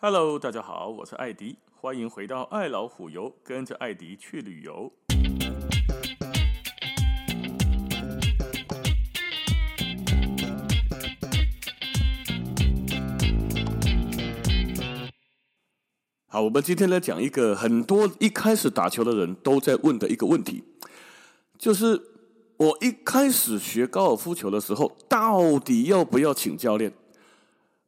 Hello，大家好，我是艾迪，欢迎回到爱老虎游，跟着艾迪去旅游。好，我们今天来讲一个很多一开始打球的人都在问的一个问题，就是我一开始学高尔夫球的时候，到底要不要请教练？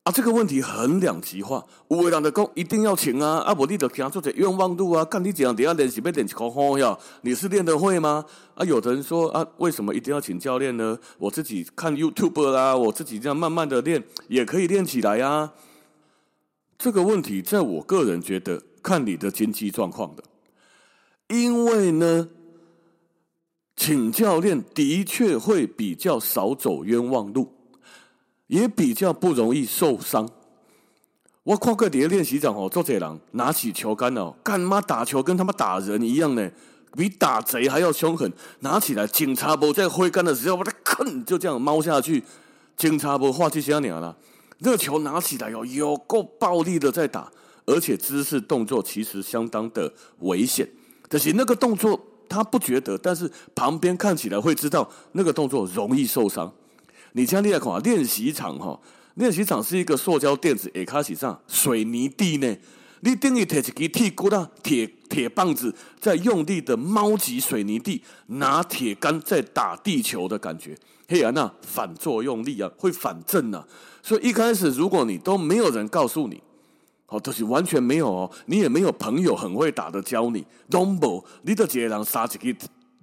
啊，这个问题很两极化。有的人就讲一定要请啊，啊，不你就听做者冤枉路啊，干你这样等下练习要练几口好呀？你是练得会吗？啊，有的人说啊，为什么一定要请教练呢？我自己看 YouTube 啦，我自己这样慢慢的练也可以练起来呀、啊。这个问题，在我个人觉得，看你的经济状况的，因为呢，请教练的确会比较少走冤枉路。也比较不容易受伤。我看过底下练习场哦，做这人拿起球杆哦，干妈打球跟他妈打人一样呢，比打贼还要凶狠。拿起来，警察不在挥杆的时候，把他坑就这样猫下去。警察不话去瞎鸟了。那球拿起来哦，有够暴力的在打，而且姿势动作其实相当的危险。可是那个动作他不觉得，但是旁边看起来会知道那个动作容易受伤。你像你来看练习场哈，练习场是一个塑胶垫子，也开始上水泥地呢。你等于提一支铁骨啦，铁铁棒子在用力的猫击水泥地，拿铁杆在打地球的感觉。嘿啊，那反作用力啊，会反震啊。所以一开始如果你都没有人告诉你，哦，就是完全没有哦，你也没有朋友很会打的教你，都无，你都一个人杀一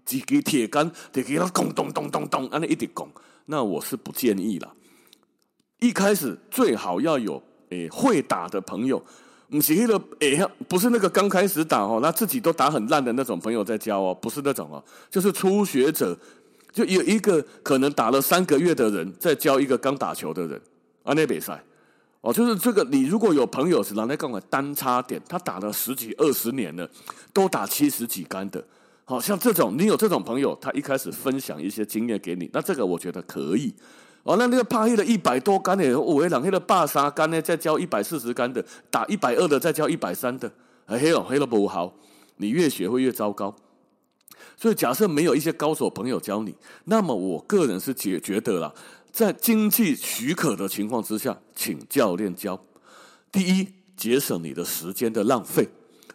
支一支铁杆，就给他咚咚咚咚咚，安尼一直拱。那我是不建议啦。一开始最好要有诶、会打的朋友，不是那个诶，不是那个刚开始打哦，那自己都打很烂的那种朋友在教哦，不是那种哦，就是初学者，就有一个可能打了三个月的人在教一个刚打球的人，啊那比赛哦，就是这个你如果有朋友是拿来跟我单插点，他打了十几二十年了，都打七十几杆的。好像这种，你有这种朋友，他一开始分享一些经验给你，那这个我觉得可以。哦，那那个怕黑的一百多杆的，五位两黑的霸杀杆呢，再教一百四十杆的，打一百二的再教一百三的，黑哦黑了不好，你越学会越糟糕。所以假设没有一些高手朋友教你，那么我个人是觉觉得啦，在经济许可的情况之下，请教练教。第一，节省你的时间的浪费；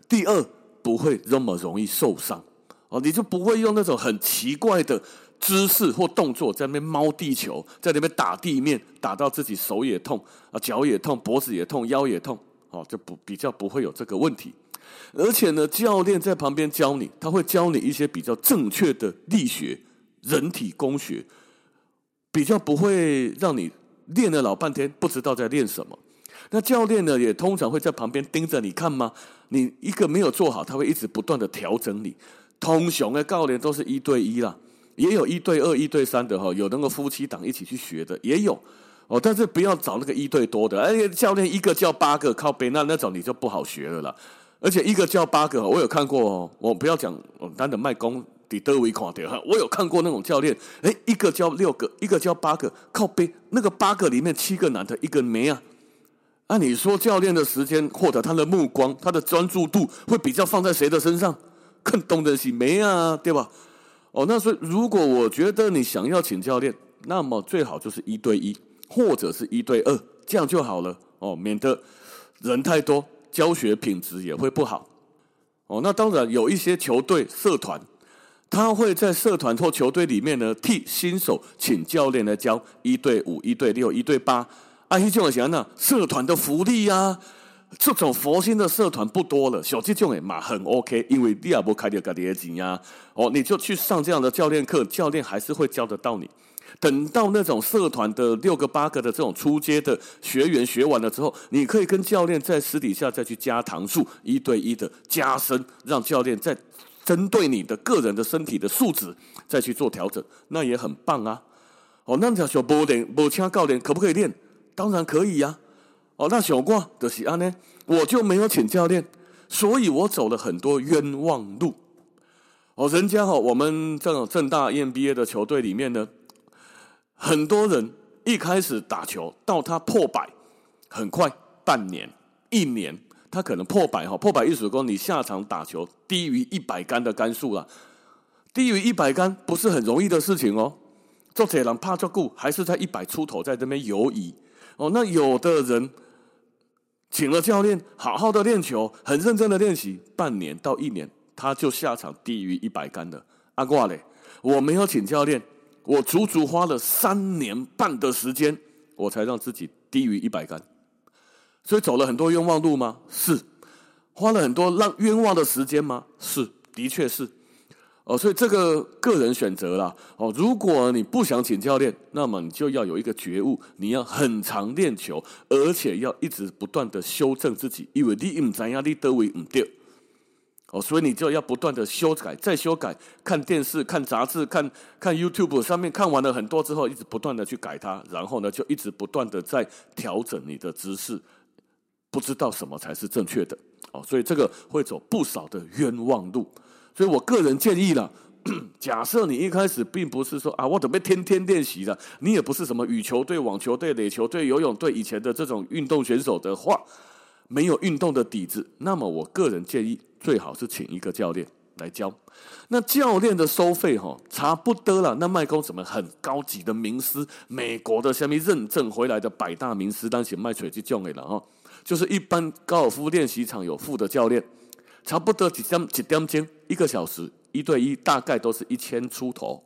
第二，不会那么容易受伤。哦，你就不会用那种很奇怪的姿势或动作在那边猫地球，在那边打地面，打到自己手也痛啊，脚也痛，脖子也痛，腰也痛，哦，就不比较不会有这个问题。而且呢，教练在旁边教你，他会教你一些比较正确的力学、人体工学，比较不会让你练了老半天不知道在练什么。那教练呢，也通常会在旁边盯着你看吗？你一个没有做好，他会一直不断的调整你。通雄的教练都是一对一啦，也有一对二、一对三的哈，有那个夫妻档一起去学的也有哦，但是不要找那个一对多的，而且教练一个教八个靠背，那那种你就不好学了啦。而且一个教八个，我有看过哦，我不要讲单的卖功底德维垮掉哈，我有看过那种教练，诶，一个教六个，一个教八个靠背，那个八个里面七个男的，一个没啊。按你说教练的时间或者他的目光、他的专注度会比较放在谁的身上？更懂得起没啊，对吧？哦，那所以如果我觉得你想要请教练，那么最好就是一对一或者是一对二，这样就好了哦，免得人太多，教学品质也会不好。哦，那当然有一些球队社团，他会在社团或球队里面呢，替新手请教练来教一对五、一对六、一对八。啊，一种想呢，社团的福利呀、啊。这种佛心的社团不多了，小这种也嘛很 OK，因为你也不开掉个的钱呀，哦，你就去上这样的教练课，教练还是会教得到你。等到那种社团的六个八个的这种初阶的学员学完了之后，你可以跟教练在私底下再去加堂数，一对一的加深，让教练再针对你的个人的身体的素质再去做调整，那也很棒啊。哦，那叫小波练，波请教练可不可以练？当然可以呀、哦，那小挂的喜安呢，我就没有请教练，所以我走了很多冤枉路。哦，人家哈，我们这种正大 EMBA 的球队里面呢，很多人一开始打球到他破百，很快半年一年他可能破百哈，破百意思说你下场打球低于一百杆的杆数了，低于一百杆不是很容易的事情哦。做铁人怕照顾，还是在一百出头在这边游移哦。那有的人请了教练，好好的练球，很认真的练习，半年到一年他就下场低于一百杆的。阿挂嘞，我没有请教练，我足足花了三年半的时间，我才让自己低于一百杆。所以走了很多冤枉路吗？是。花了很多让冤枉的时间吗？是，的确是。哦，所以这个个人选择啦。哦，如果你不想请教练，那么你就要有一个觉悟，你要很常练球，而且要一直不断的修正自己，因为你唔知呀，你得为唔对。哦，所以你就要不断的修改，再修改，看电视、看杂志、看看 YouTube 上面看完了很多之后，一直不断的去改它，然后呢，就一直不断的在调整你的姿势，不知道什么才是正确的。哦，所以这个会走不少的冤枉路。所以我个人建议啦，假设你一开始并不是说啊，我准备天天练习的，你也不是什么羽球队、网球队、垒球队、游泳队以前的这种运动选手的话，没有运动的底子，那么我个人建议最好是请一个教练来教。那教练的收费哈，差不多了。那卖工什么很高级的名师，美国的下面认证回来的百大名师，当时卖水去教给了哈，就是一般高尔夫练习场有副的教练。差不多几点几点钟一个小时一对一，大概都是一千出头，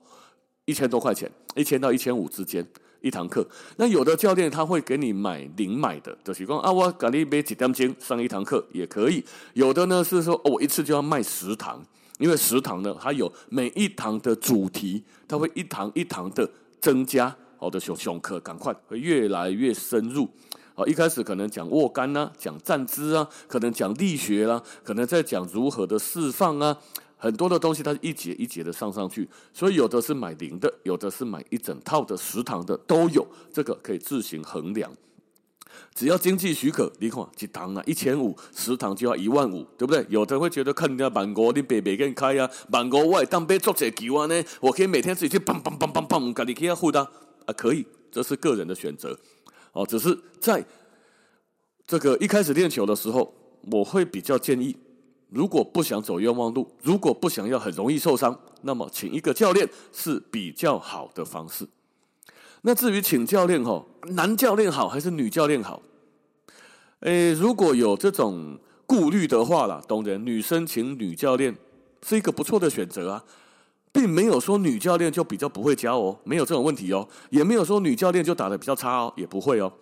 一千多块钱，一千到一千五之间一堂课。那有的教练他会给你买零买的，就是说啊，我给你买几点钟上一堂课也可以。有的呢是说，我一次就要卖十堂，因为十堂呢，它有每一堂的主题，它会一堂一堂的增加，好的，熊熊课赶快会越来越深入。一开始可能讲握杆呐，讲站姿啊，可能讲力学啦，可能在讲如何的释放啊，很多的东西它是一节一节的上上去，所以有的是买零的，有的是买一整套的食堂的都有，这个可以自行衡量。只要经济许可，你看几堂啊，一千五，食堂就要一万五，对不对？有的会觉得看人家万国，你白白给你开啊，万国外当杯做这几万呢，我可以每天自己去砰砰砰砰砰，给你可以付的啊，可以，这是个人的选择。哦，只是在这个一开始练球的时候，我会比较建议，如果不想走冤枉路，如果不想要很容易受伤，那么请一个教练是比较好的方式。那至于请教练哈，男教练好还是女教练好？诶，如果有这种顾虑的话啦，当然女生请女教练是一个不错的选择啊。并没有说女教练就比较不会教哦，没有这种问题哦，也没有说女教练就打得比较差哦，也不会哦。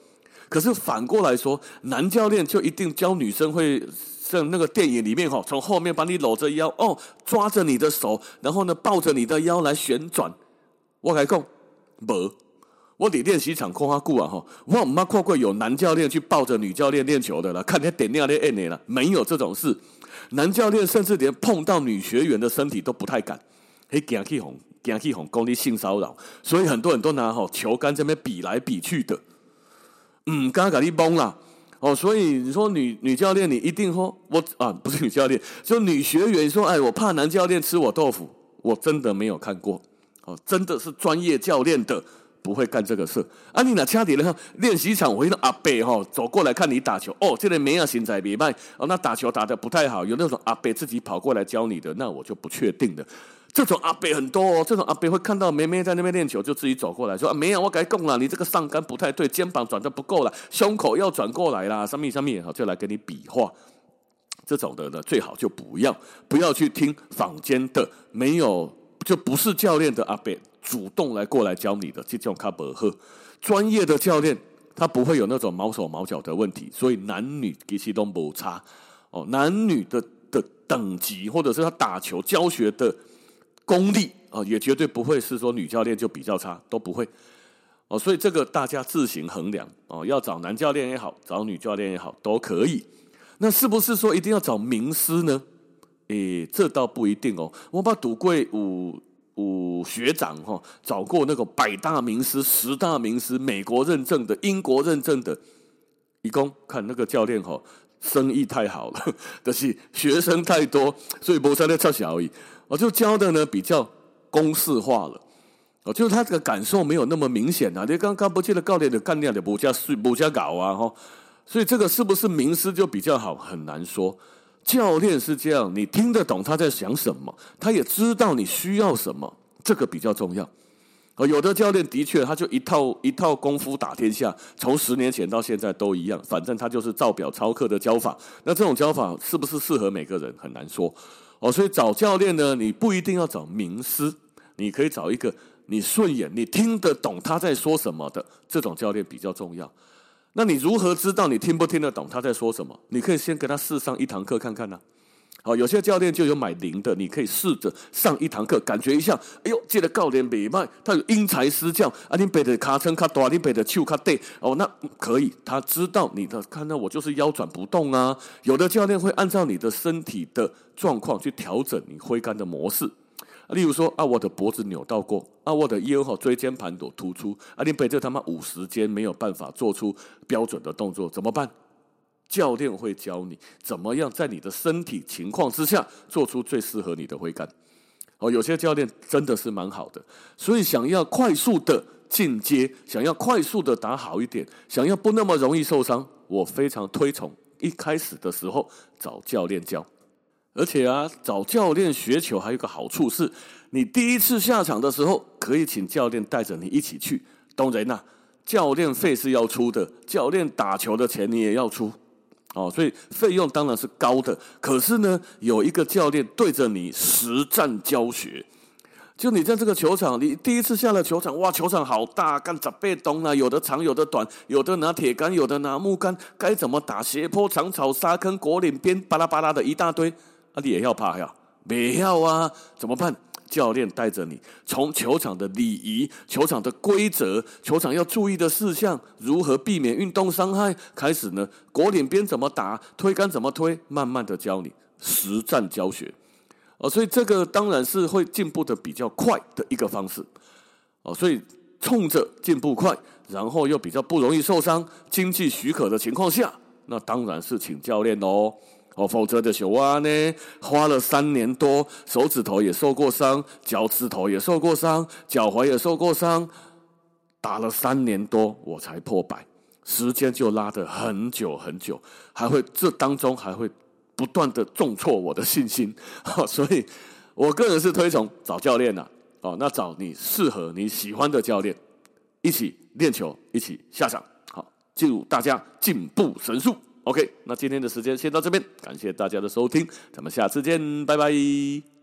可是反过来说，男教练就一定教女生会像那个电影里面哈，从后面把你搂着腰哦，抓着你的手，然后呢抱着你的腰来旋转。我跟你讲，没，我得练习场看下顾啊哈，我唔妈看过有男教练去抱着女教练练球的了，看见点亮的 N 了，没有这种事。男教练甚至连碰到女学员的身体都不太敢。嘿，惊起红，惊起红，讲你性骚扰，所以很多人都拿吼球杆这边比来比去的，嗯，刚刚你懵了哦。所以你说女女教练，你一定说，我啊不是女教练，就女学员说，哎，我怕男教练吃我豆腐，我真的没有看过哦，真的是专业教练的不会干这个事。啊，你那掐底了练习场，我一个阿伯哈走过来看你打球，哦，这里没有现在别卖哦，那打球打得不太好，有那种阿伯自己跑过来教你的，那我就不确定的。这种阿伯很多哦，这种阿伯会看到妹妹在那边练球，就自己走过来说：“啊，没有，我该供了，你这个上杆不太对，肩膀转的不够了，胸口要转过来啦，上面上面好，就来给你比划。”这种的呢，最好就不要不要去听坊间的，没有就不是教练的阿伯主动来过来教你的，这种卡不好。专业的教练他不会有那种毛手毛脚的问题，所以男女其实都不差哦，男女的的等级或者是他打球教学的。功力啊，也绝对不会是说女教练就比较差，都不会哦。所以这个大家自行衡量哦。要找男教练也好，找女教练也好，都可以。那是不是说一定要找名师呢？诶，这倒不一定哦。我把赌柜五五学长哈找过那个百大名师、十大名师、美国认证的、英国认证的，一共看那个教练哈，生意太好了，但是学生太多，所以没在那凑小而已。我就教的呢比较公式化了，哦，就是他这个感受没有那么明显啊。你刚刚不记得教练的概念的不加水不加搞啊，哈，所以这个是不是名师就比较好？很难说。教练是这样，你听得懂他在想什么，他也知道你需要什么，这个比较重要。哦有的教练的确，他就一套一套功夫打天下，从十年前到现在都一样，反正他就是照表操课的教法。那这种教法是不是适合每个人，很难说。哦，所以找教练呢，你不一定要找名师，你可以找一个你顺眼、你听得懂他在说什么的这种教练比较重要。那你如何知道你听不听得懂他在说什么？你可以先给他试上一堂课看看呢、好，有些教练就有买零的，你可以试着上一堂课，感觉一下。哎呦，这个教练没卖，他有因材施教啊，你背的卡称卡短，你背的手卡对哦，那可以，他知道你的，看到我就是腰转不动啊。有的教练会按照你的身体的状况去调整你挥杆的模式。例如说啊，我的脖子扭到过啊，我的腰和椎间盘都突出啊，你背着他妈五十肩没有办法做出标准的动作，怎么办？教练会教你怎么样在你的身体情况之下做出最适合你的挥杆。哦，有些教练真的是蛮好的，所以想要快速的进阶，想要快速的打好一点，想要不那么容易受伤，我非常推崇一开始的时候找教练教。而且啊，找教练学球还有个好处是，你第一次下场的时候可以请教练带着你一起去。当然呐，教练费是要出的，教练打球的钱你也要出。哦，所以费用当然是高的，可是呢，有一个教练对着你实战教学，就你在这个球场，你第一次下了球场，哇，球场好大，干杂被动啊，有的长，有的短，有的拿铁杆，有的拿木杆，该怎么打斜坡、长草、沙坑、果岭边，巴拉巴拉的一大堆，啊，你也要怕呀？没要啊？怎么办？教练带着你从球场的礼仪、球场的规则、球场要注意的事项，如何避免运动伤害开始呢？果岭边怎么打，推杆怎么推，慢慢的教你实战教学哦。所以这个当然是会进步的比较快的一个方式哦。所以冲着进步快，然后又比较不容易受伤，经济许可的情况下，那当然是请教练哦。哦，否则的小蛙呢，花了三年多，手指头也受过伤，脚趾头也受过伤，脚踝也受过伤，打了三年多我才破百，时间就拉得很久很久，还会这当中还会不断的重挫我的信心，所以我个人是推崇找教练的哦，那找你适合你喜欢的教练，一起练球，一起下场，好，祝大家进步神速。OK，那今天的时间先到这边，感谢大家的收听，咱们下次见，拜拜。